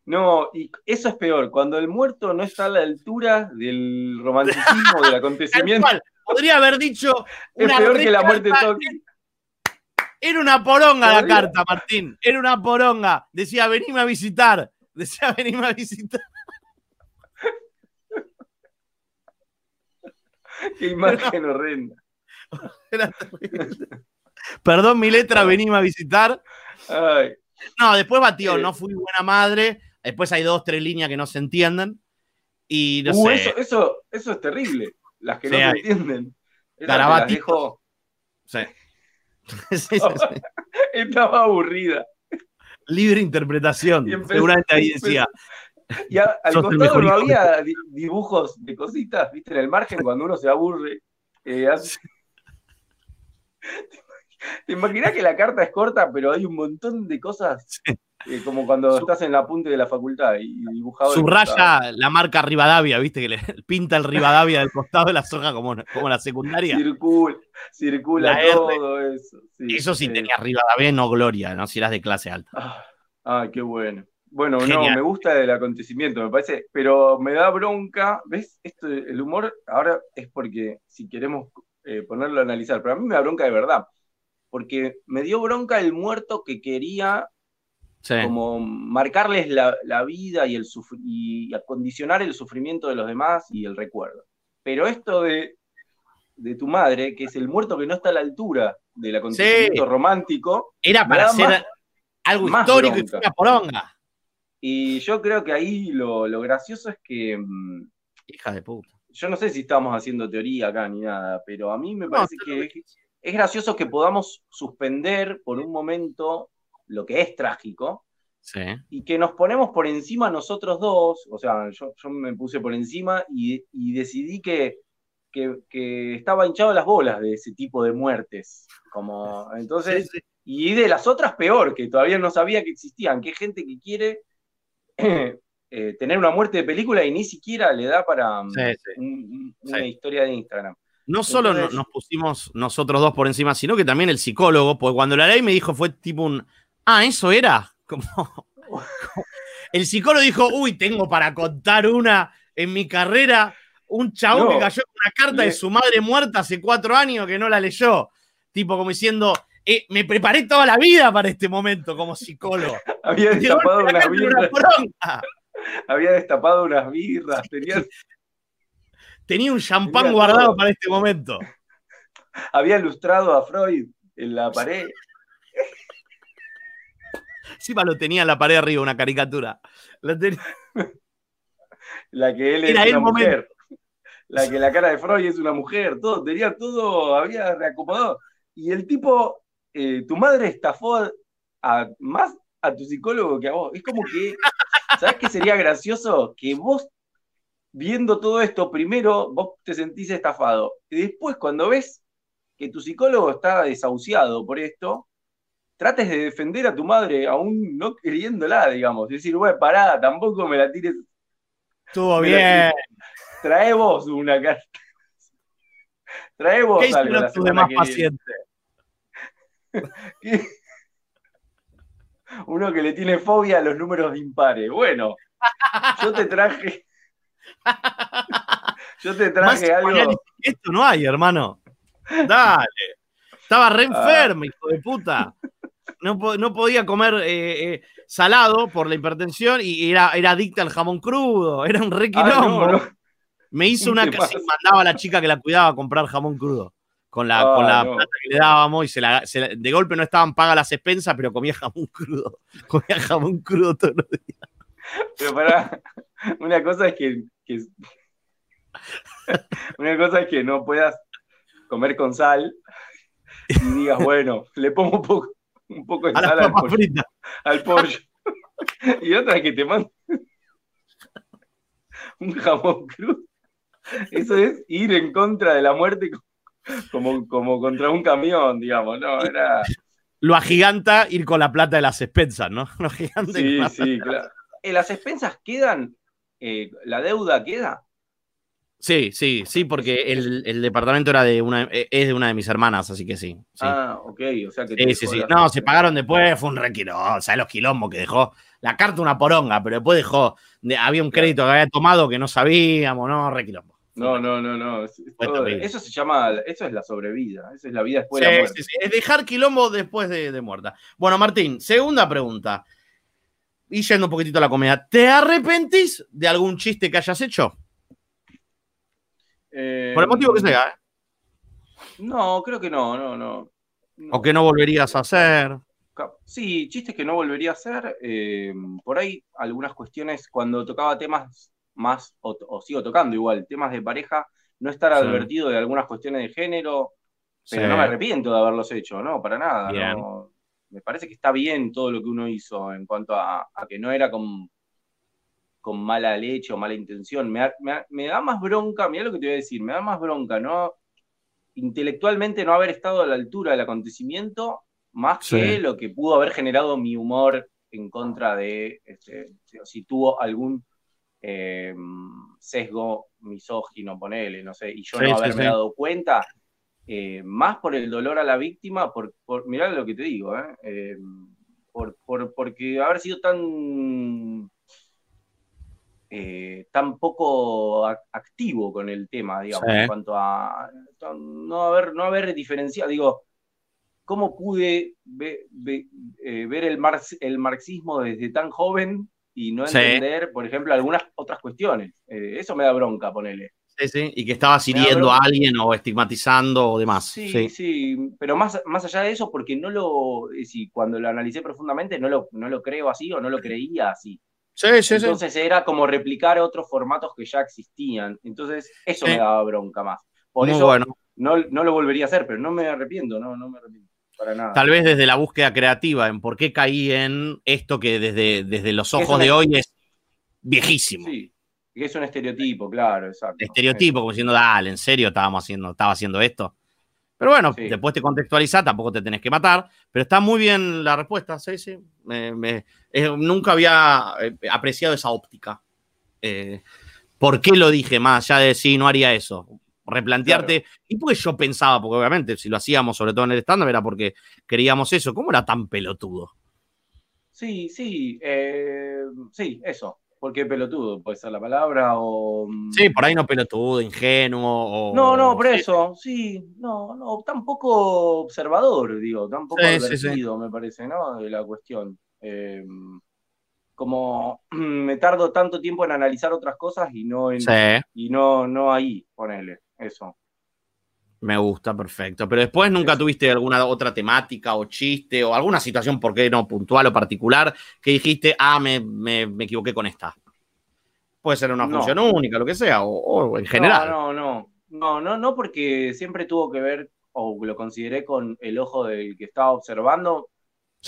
B: No, y eso es peor, cuando el muerto no está a la altura del romanticismo, del acontecimiento.
A: Podría haber dicho.
B: Es peor que la muerte de
A: Era una poronga la carta, Martín. Era una poronga. Decía, venime a visitar. Decía, venime a visitar.
B: Qué imagen horrenda.
A: Perdón mi letra, venime a visitar. No, después batió, no fui buena madre. Después hay dos, tres líneas que no se entienden. Y no uh, sé.
B: Eso, eso, eso, es terrible. Las que no se entienden.
A: Sí.
B: Estaba aburrida.
A: Libre interpretación. Seguramente ahí decía.
B: Y al costado no había dibujos de cositas, viste, en el margen cuando uno se aburre. Eh, ¿Te imaginas que la carta es corta, pero hay un montón de cosas? Eh, como cuando estás en la punta de la facultad y dibujado.
A: Subraya la marca Rivadavia, ¿viste? Que le pinta el Rivadavia del costado de la soja como, como la secundaria.
B: Circula, circula todo eso.
A: eso sí tenía Rivadavia, no Gloria, ¿no? Si eras de clase alta.
B: Ah, ah qué bueno. Bueno, no, me gusta el acontecimiento, me parece, pero me da bronca, ¿ves? Esto, el humor ahora es porque si queremos eh, ponerlo a analizar, pero a mí me da bronca de verdad, porque me dio bronca el muerto que quería como marcarles la, vida y, el y acondicionar el sufrimiento de los demás y el recuerdo. Pero esto de, de tu madre, que es el muerto que no está a la altura del acontecimiento romántico,
A: era para hacer algo histórico y una poronga.
B: Y yo creo que ahí lo, lo gracioso es que. Mm,
A: Hija de puta
B: yo no sé si estamos haciendo teoría acá ni nada, pero a mí me parece que es, gracioso que podamos suspender por un momento lo que es trágico y que nos ponemos por encima nosotros dos, o sea, yo, me puse por encima y, decidí que, que, estaba hinchado las bolas de ese tipo de muertes, como entonces, y de las otras peor, que todavía no sabía que existían, que gente que quiere Eh, tener una muerte de película y ni siquiera le da para mm, una historia de Instagram.
A: No solo nos pusimos nosotros dos por encima, sino que también el psicólogo, porque cuando la ley me dijo fue tipo un, ah, eso era, como, el psicólogo dijo, uy, tengo para contar una en mi carrera, un chabón que cayó con una carta de su madre muerta hace cuatro años que no la leyó, tipo como diciendo, eh, me preparé toda la vida para este momento como psicólogo.
B: Había destapado una, una había destapado unas birras, tenía...
A: Tenía un champán guardado para este momento.
B: Había ilustrado a Freud en la pared.
A: Encima lo tenía en la pared arriba, una caricatura. La,
B: que él es una mujer. La que la cara de Freud es una mujer. Todo, tenía todo, había reacomodado. Y el tipo, eh, tu madre estafó a, más a tu psicólogo que a vos. Es como que ¿Sabes qué sería gracioso? Que vos, viendo todo esto, primero vos te sentís estafado. Y después, cuando ves que tu psicólogo está desahuciado por esto, trates de defender a tu madre aún no queriéndola, digamos. Es decir, güey, pará, tampoco me la tires.
A: Estuvo bien.
B: Trae vos una carta. Trae vos
A: ¿Qué algo la tu demás paciente?
B: Uno que le tiene fobia a los números de impares. Bueno, yo te traje. Yo te traje algo.
A: Esto no hay, hermano. Dale. Estaba re ah. enfermo, hijo de puta. No, podía comer eh, eh, salado por la hipertensión y era, era adicta al jamón crudo. Era un re ah, Me hizo una que mandaba a la chica que la cuidaba a comprar jamón crudo. Con la, con la plata que le dábamos y se la, de golpe no estaban pagas las expensas, pero comía jamón crudo. Comía jamón crudo todos los días.
B: Pero para, una cosa es que, una cosa es que no puedas comer con sal y digas, bueno, le pongo un poco, un poco de sal al pollo, al pollo. Y otra es que te manda un jamón crudo. Eso es ir en contra de la muerte como, como contra un camión, digamos, ¿no? Era...
A: Lo agiganta ir con la plata de las expensas, ¿no? Lo
B: sí, sí, claro. ¿En ¿Las expensas quedan? Eh, ¿La deuda queda?
A: Sí, sí, sí, porque el, departamento era de una, e, es de una de mis hermanas, así que sí.
B: Ah, ok, o sea que.
A: Sí, sí, sí. No, se pagaron después, fue un requiro. O sea, los quilombos que dejó. La carta una poronga, pero después dejó. había un crédito que había tomado que no sabíamos, ¿no? Requilombo.
B: No, no, no, no. eso se llama, eso es la sobrevida, esa es la vida después de la muerte.
A: Sí, sí, es dejar quilombo después de, muerta. Bueno, Martín, segunda pregunta. Y yendo un poquitito a la comedia, ¿te arrepentís de algún chiste que hayas hecho? Eh, Por el motivo que sea, ¿eh?
B: No, creo que no, no, no.
A: ¿O que no volverías a hacer?
B: Sí, chistes que no volvería a hacer. Eh, por ahí algunas cuestiones, cuando tocaba temas más, o, sigo tocando igual, temas de pareja, no estar advertido de algunas cuestiones de género, pero no me arrepiento de haberlos hecho, no, para nada. Me parece que está bien todo lo que uno hizo en cuanto a, que no era con, con mala leche o mala intención. Me, da más bronca, mira lo que te voy a decir, me da más bronca, ¿no? Intelectualmente no haber estado a la altura del acontecimiento, más que lo que pudo haber generado mi humor en contra de, este, si tuvo algún eh, sesgo misógino, ponele, no sé, y yo no haberme dado cuenta, eh, más por el dolor a la víctima, por, por mirá lo que te digo, eh, por, porque haber sido tan, tan poco activo con el tema, digamos, en cuanto a no haber, no haber diferenciado, digo, ¿cómo pude ver el, el marxismo desde tan joven y no entender, por ejemplo, algunas otras cuestiones. Eh, eso me da bronca, ponele.
A: Sí, sí, y que estabas hiriendo a alguien o estigmatizando o demás.
B: Sí, sí, pero más, más allá de eso, porque no lo, si cuando lo analicé profundamente, no lo, no lo creo así o no lo creía así.
A: Sí, sí,
B: Entonces era como replicar otros formatos que ya existían. Entonces, eso me daba bronca más. Por eso bueno. no, no, lo volvería a hacer, pero no me arrepiento, no, no me arrepiento.
A: Tal vez desde la búsqueda creativa, en por qué caí en esto que desde, desde los ojos de hoy es viejísimo.
B: Sí, que es un estereotipo, claro, exacto.
A: Estereotipo, como diciendo, dale, en serio estábamos haciendo, estaba haciendo esto. Pero bueno, después te contextualizás, tampoco te tenés que matar, pero está muy bien la respuesta, sí, sí. nunca había eh, apreciado esa óptica. Eh, ¿Por qué lo dije más allá de sí, no haría eso? replantearte. Y pues yo pensaba, porque obviamente si lo hacíamos, sobre todo en el estándar, era porque queríamos eso. ¿Cómo era tan pelotudo?
B: Sí, sí, eh, sí, eso. Porque pelotudo? Puede ser la palabra o.
A: Mm, sí, por ahí no pelotudo, ingenuo.
B: No, no, por eso, sí, no, no, tampoco observador, digo, tampoco sí, me parece, ¿no? De la cuestión. Eh, como me tardo tanto tiempo en analizar otras cosas y no en, y no, no ahí, ponele eso.
A: Me gusta, perfecto. Pero después nunca tuviste alguna otra temática o chiste o alguna situación, ¿por qué no? Puntual o particular, que dijiste, ah, me, equivoqué con esta. Puede ser una función única, lo que sea, o, en general.
B: No, no, no, no, no, porque siempre tuvo que ver, o lo consideré con el ojo del que estaba observando,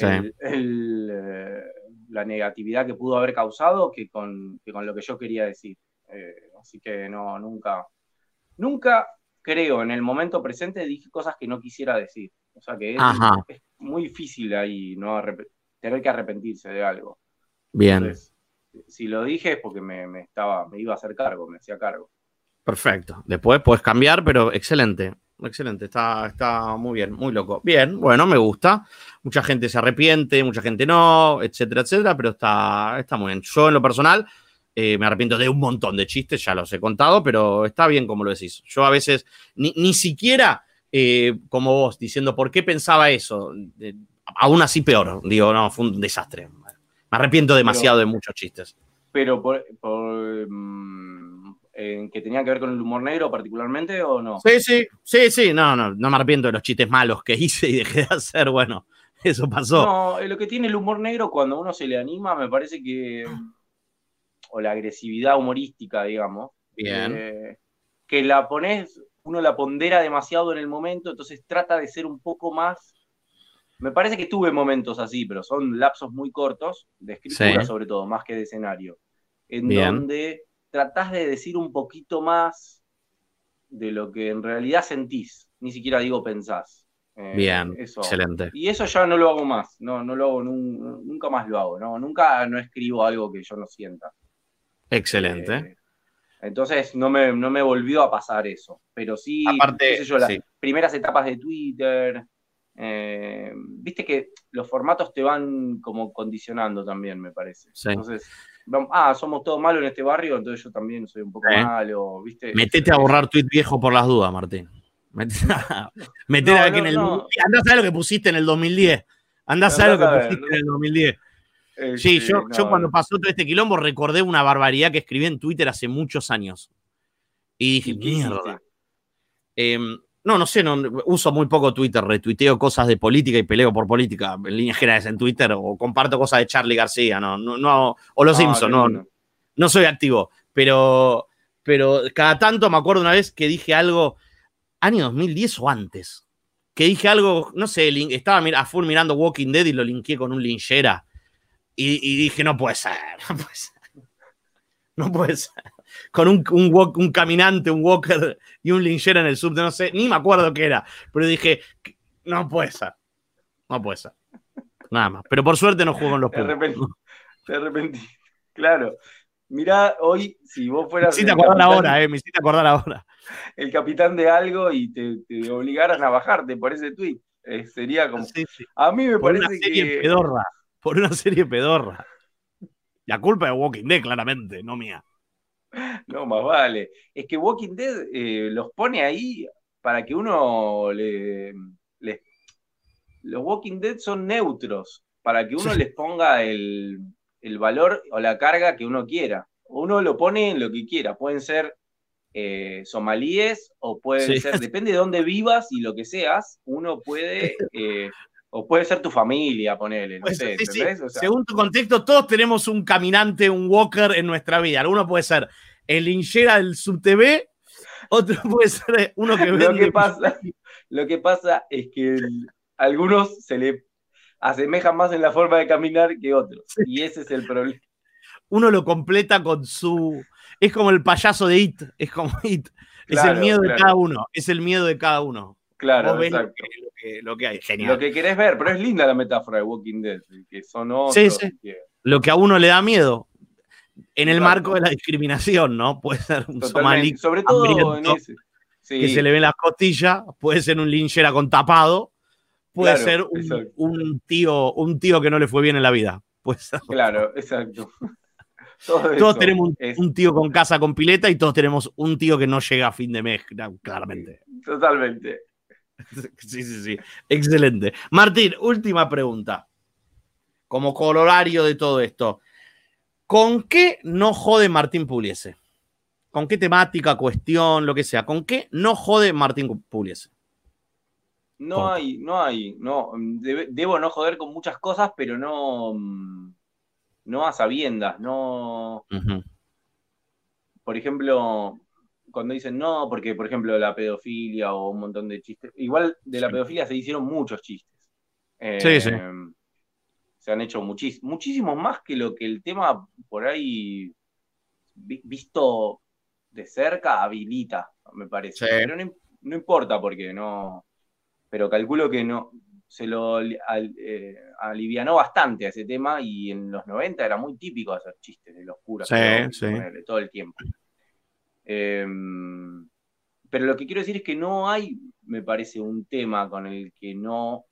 B: eh, la negatividad que pudo haber causado que con, con lo que yo quería decir. Eh, así que no, nunca, Nunca, creo, en el momento presente dije cosas que no quisiera decir. O sea que es, muy difícil ahí no tener que arrepentirse de algo.
A: Bien.
B: si lo dije es porque me, estaba, me iba a hacer cargo, me hacía cargo.
A: Perfecto. Después puedes cambiar, pero excelente. excelente, está, está muy bien, muy loco. Bien, bueno, me gusta. Mucha gente se arrepiente, mucha gente no, etcétera, etcétera, pero está, está muy bien. Yo en lo personal eh, me arrepiento de un montón de chistes, ya los he contado, pero está bien como lo decís. Yo a veces ni, siquiera eh, como vos, diciendo por qué pensaba eso, aún así peor, digo, no, fue un desastre. Me arrepiento demasiado de muchos chistes.
B: Pero por, mm, que tenía que ver con el humor negro particularmente o no?
A: Sí, sí, sí, sí, no, no, no me arrepiento de los chistes malos que hice y dejé de hacer, bueno, eso pasó.
B: No, lo que tiene el humor negro cuando uno se le anima, me parece que, o la agresividad humorística, digamos,
A: Bien. Eh,
B: que la pones, uno la pondera demasiado en el momento, entonces trata de ser un poco más me parece que tuve momentos así, pero son lapsos muy cortos, de escritura sobre todo, más que de escenario, en donde tratás de decir un poquito más de lo que en realidad sentís, ni siquiera digo pensás.
A: Eh, Bien, excelente.
B: Y eso ya no lo hago más, no, no lo hago, nunca más lo hago, no, nunca no escribo algo que yo no sienta.
A: Excelente. Eh,
B: entonces no me, no me volvió a pasar eso, pero sí, Aparte, yo, las primeras etapas de Twitter, eh, viste que los formatos te van como condicionando también, me parece. Entonces, ah, somos todos malos en este barrio, entonces yo también soy un poco malo, ¿viste?
A: Metete a borrar tweet viejo por las dudas, Martín. Metete, a que en el. Andá a lo que pusiste en el 2010. Andá a lo que pusiste en el 2010. Sí, yo, yo cuando pasó todo este quilombo recordé una barbaridad que escribí en Twitter hace muchos años. Y dije, mierda. Eh, no, no sé, no, uso muy poco Twitter, retuiteo cosas de política y peleo por política en líneas generales en Twitter o comparto cosas de Charlie García, no, no, o los ah, Simpsons, no, no, soy activo, pero, pero cada tanto me acuerdo una vez que dije algo, año 2010 o antes, que dije algo, no sé, estaba a full mirando Walking Dead y lo linké con un linchera y, y dije, no puede ser, no puede ser. No puede ser con un, un, caminante, un walker y un linchera en el subte, no sé, ni me acuerdo qué era, pero dije, no puede ser, no puede ser. Nada más. Pero por suerte no juego en los
B: puntos. Te arrepentí. Claro. Mirá, hoy, si vos fueras.
A: Me hiciste acordar ahora, eh, me hiciste acordar ahora.
B: El capitán de algo y te, te obligaran a bajarte por ese tweet. Eh, sería como. A mí me
A: por
B: parece
A: una serie Pedorra. Por una serie pedorra. La culpa de Walking Dead, claramente, no mía.
B: No, más vale. Es que Walking Dead eh, los pone ahí para que uno le, Los Walking Dead son neutros, para que uno les ponga el, valor o la carga que uno quiera. Uno lo pone en lo que quiera. Pueden ser eh, somalíes o pueden ser, depende de dónde vivas y lo que seas, uno puede eh, o puede ser tu familia, ponele, no sé,
A: Según tu contexto, todos tenemos un caminante, un walker en nuestra vida. Alguno puede ser el hinchera del subtv, otro puede ser uno que
B: Lo que pasa, lo que pasa es que algunos se le asemejan más en la forma de caminar que otros. Y ese es el problema.
A: Uno lo completa con su. Es como el payaso de It. Es como It. es el miedo de cada uno. Es el miedo de cada uno.
B: Claro, exacto
A: lo que hay. Genial.
B: Lo que querés ver, pero es linda la metáfora de Walking Dead, que son otros.
A: Sí, sí. Lo que a uno le da miedo. En el marco de la discriminación, ¿no? Puede ser un somalí
B: sobre todo en ese.
A: que se le ven las costillas, puede ser un linchera con tapado, puede ser un, tío, un tío que no le fue bien en la vida.
B: claro, exacto.
A: todos tenemos un, tío con casa con pileta y todos tenemos un tío que no llega a fin de mes, claramente.
B: Totalmente.
A: Sí, sí, sí. Excelente. Martín, última pregunta. Como colorario de todo esto. ¿Con qué no jode Martín Puliese? ¿Con qué temática, cuestión, lo que sea? ¿Con qué no jode Martín Puliese?
B: No hay, no hay, no. debo no joder con muchas cosas, pero no, no a sabiendas, no. Por ejemplo, cuando dicen no, porque por ejemplo la pedofilia o un montón de chistes, igual de la pedofilia se hicieron muchos chistes.
A: sí, sí.
B: Eh, se han hecho muchísimos más que lo que el tema por ahí visto de cerca habilita, me parece. Pero no, importa porque no, pero calculo que no, se lo eh, alivianó bastante a ese tema y en los 90 era muy típico hacer chistes de los curas
A: sí,
B: todo el tiempo. Em, pero lo que quiero decir es que no hay, me parece, un tema con el que no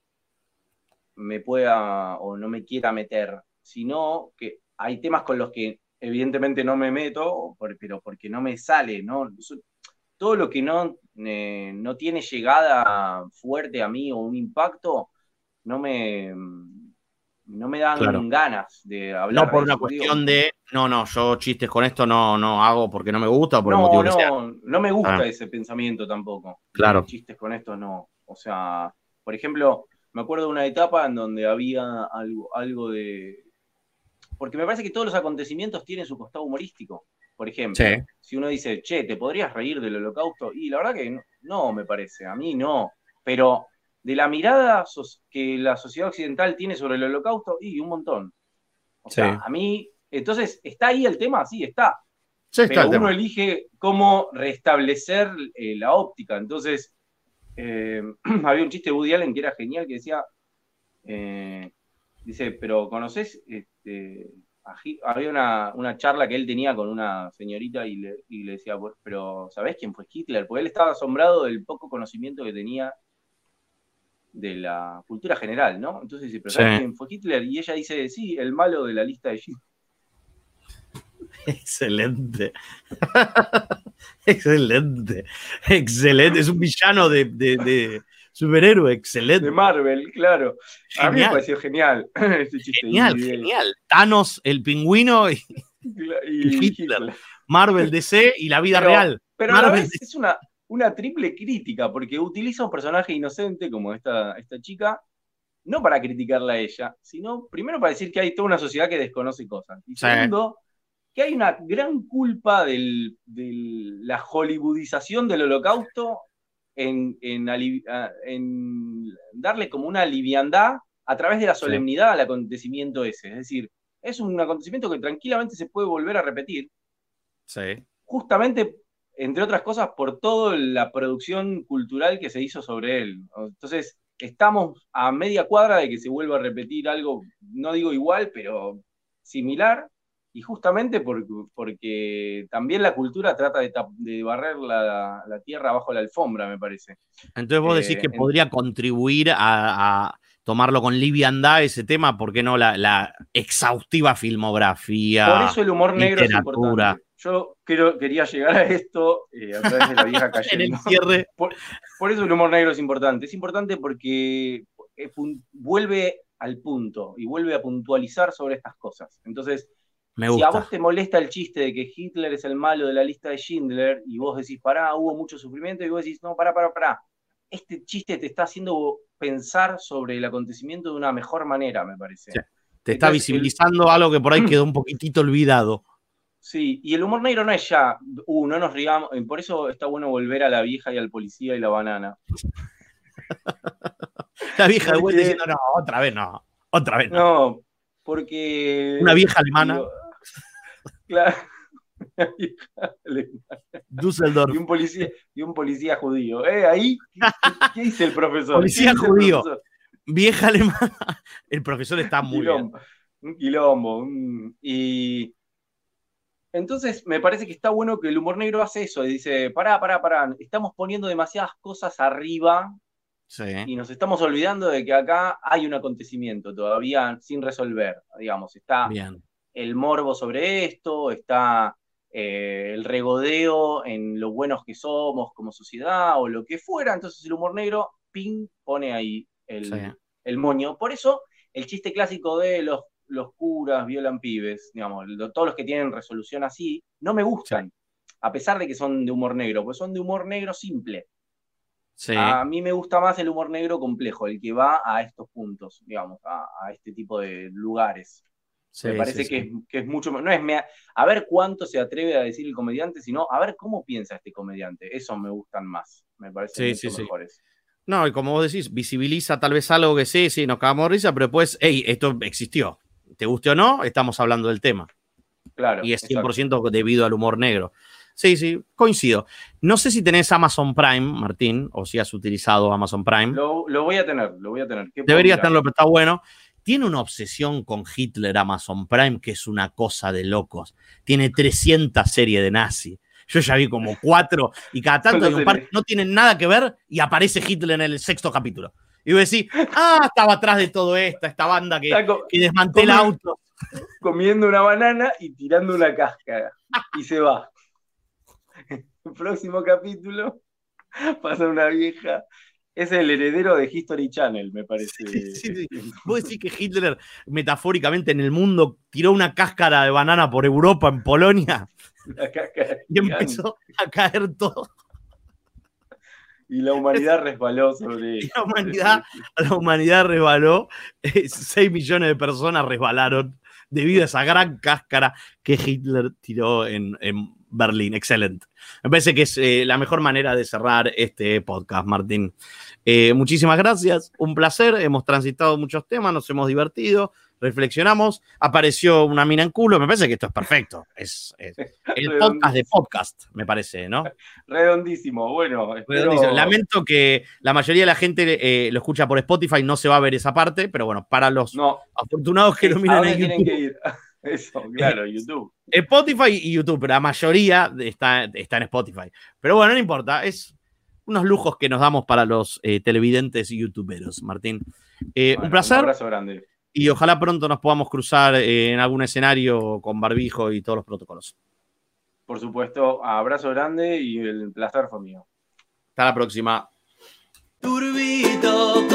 B: me pueda o no me quiera meter, sino que hay temas con los que evidentemente no me meto, pero porque no me sale, ¿no? Todo lo que no, eh, no tiene llegada fuerte a mí o un impacto, no me, no me dan ganas de hablar.
A: No por una cuestión de, no, no, yo chistes con esto no, no hago porque no me gusta o por el motivo
B: no,
A: que sea.
B: No me gusta ah. ese pensamiento tampoco.
A: Claro.
B: Chistes con esto no. O sea, por ejemplo, me acuerdo de una etapa en donde había algo, algo de. Porque me parece que todos los acontecimientos tienen su costado humorístico. Por ejemplo, si uno dice, che, ¿te podrías reír del holocausto? Y la verdad que no me parece, a mí no. Pero de la mirada que la sociedad occidental tiene sobre el holocausto, y un montón. O sea, a mí, entonces, ¿está ahí el tema? Sí, está. pero uno elige cómo restablecer eh, la óptica. Entonces, eh, había un chiste de Woody Allen que era genial, que decía, eh, dice, pero ¿conoces? Este, había una, charla que él tenía con una señorita y le, y le decía, pero ¿sabés quién fue Hitler? Porque él estaba asombrado del poco conocimiento que tenía de la cultura general, ¿no? Entonces dice, pero quién fue Hitler? Y ella dice, sí, el malo de la lista de Schindler.
A: Excelente. excelente. Excelente. Es un villano de, de, superhéroe, excelente.
B: De Marvel, claro. A mí me pareció genial.
A: genial, genial. Thanos, el pingüino y, Hitler. Marvel DC y la vida real.
B: Pero a la vez es una, una triple crítica, porque utiliza un personaje inocente como esta, esta chica, no para criticarla a ella, sino primero para decir que hay toda una sociedad que desconoce cosas. Y segundo, que hay una gran culpa de la hollywoodización del holocausto en, en, darle como una liviandad a través de la solemnidad al acontecimiento ese. Es decir, es un acontecimiento que tranquilamente se puede volver a repetir.
A: Sí.
B: Justamente entre otras cosas, por toda la producción cultural que se hizo sobre él. Entonces, estamos a media cuadra de que se vuelva a repetir algo, no digo igual, pero similar, y justamente porque, también la cultura trata de, barrer la, tierra bajo la alfombra, me parece.
A: Entonces vos decís que eh, podría contribuir a, tomarlo con liviandad ese tema, ¿por qué no la, exhaustiva filmografía?
B: Por eso el humor negro es importante yo quería llegar a esto eh, a través de la vieja calle. Por, eso el humor negro es importante. Es importante porque vuelve al punto y vuelve a puntualizar sobre estas cosas. Entonces, si a vos te molesta el chiste de que Hitler es el malo de la lista de Schindler y vos decís, pará, hubo mucho sufrimiento, y vos decís, no, pará, pará, pará. Este chiste te está haciendo pensar sobre el acontecimiento de una mejor manera, me parece.
A: Te está visibilizando algo que por ahí quedó un poquitito olvidado.
B: Sí, y el humor negro no es ya, uh, no nos rigamos, eh, por eso está bueno volver a la vieja y al policía y la banana.
A: la vieja de vuelta diciendo, no, otra vez no, otra vez no.
B: No, porque...
A: Una vieja alemana.
B: claro. Una vieja
A: alemana. Düsseldorf.
B: Y un policía, y un policía judío. Eh, ahí, ¿qué, dice el profesor?
A: Policía judío. Vieja alemana. El profesor está muy
B: bien. Un quilombo. y entonces, me parece que está bueno que el humor negro hace eso, dice, pará, pará, pará, estamos poniendo demasiadas cosas arriba y nos estamos olvidando de que acá hay un acontecimiento todavía sin resolver, digamos, está el morbo sobre esto, está eh, el regodeo en lo buenos que somos como sociedad o lo que fuera, entonces el humor negro, ping, pone ahí el, el moño. Por eso, el chiste clásico de los los curas violan pibes, digamos, todos los que tienen resolución así, no me gustan, a pesar de que son de humor negro, pues son de humor negro simple. A mí me gusta más el humor negro complejo, el que va a estos puntos, digamos, a, este tipo de lugares. me parece que, es, mucho más. No es a ver cuánto se atreve a decir el comediante, sino a ver cómo piensa este comediante. Eso me gustan más. Me parece mucho mejores.
A: No, y como vos decís, visibiliza tal vez algo que sí, sí, nos cagamos risa, pero después, hey, esto existió te guste o no, estamos hablando del tema.
B: Claro.
A: Y es 100% debido al humor negro. Sí, sí, coincido. No sé si tenés Amazon Prime, Martín, o si has utilizado Amazon Prime.
B: Lo, voy a tener, lo voy a tener.
A: Debería tenerlo, pero está bueno. Tiene una obsesión con Hitler Amazon Prime que es una cosa de locos. Tiene 300 series de nazi. Yo ya vi como cuatro y cada tanto hay un par que no tienen nada que ver y aparece Hitler en el sexto capítulo. Y vos decís, ah, estaba atrás de todo esto, esta banda que, que desmantela autos.
B: Comiendo una banana y tirando una cáscara. Y se va. El próximo capítulo pasa una vieja. Es el heredero de History Channel, me parece. Sí, sí,
A: Vos decís que Hitler, metafóricamente en el mundo, tiró una cáscara de banana por Europa, en Polonia. y empezó a caer todo.
B: Y la humanidad resbaló sobre
A: la humanidad, la humanidad resbaló. 6 eh, millones de personas resbalaron debido a esa gran cáscara que Hitler tiró en, Berlín. Excelente. Me parece que es eh, la mejor manera de cerrar este podcast, Martín. Eh, muchísimas gracias, un placer. Hemos transitado muchos temas, nos hemos divertido reflexionamos, apareció una mina en culo, me parece que esto es perfecto. Es, el podcast de podcast, me parece, ¿no?
B: Redondísimo, bueno.
A: Lamento que la mayoría de la gente eh, lo escucha por Spotify, no se va a ver esa parte, pero bueno, para los afortunados que lo miran en YouTube.
B: Eso, claro, YouTube.
A: Spotify y YouTube, pero la mayoría está, está en Spotify. Pero bueno, no importa, es unos lujos que nos damos para los eh, televidentes y youtuberos, Martín. Eh, un placer. Un
B: abrazo grande
A: y ojalá pronto nos podamos cruzar eh, en algún escenario con barbijo y todos los protocolos.
B: Por supuesto, abrazo grande y el placer fue mío.
A: Hasta la próxima.
C: Turbito,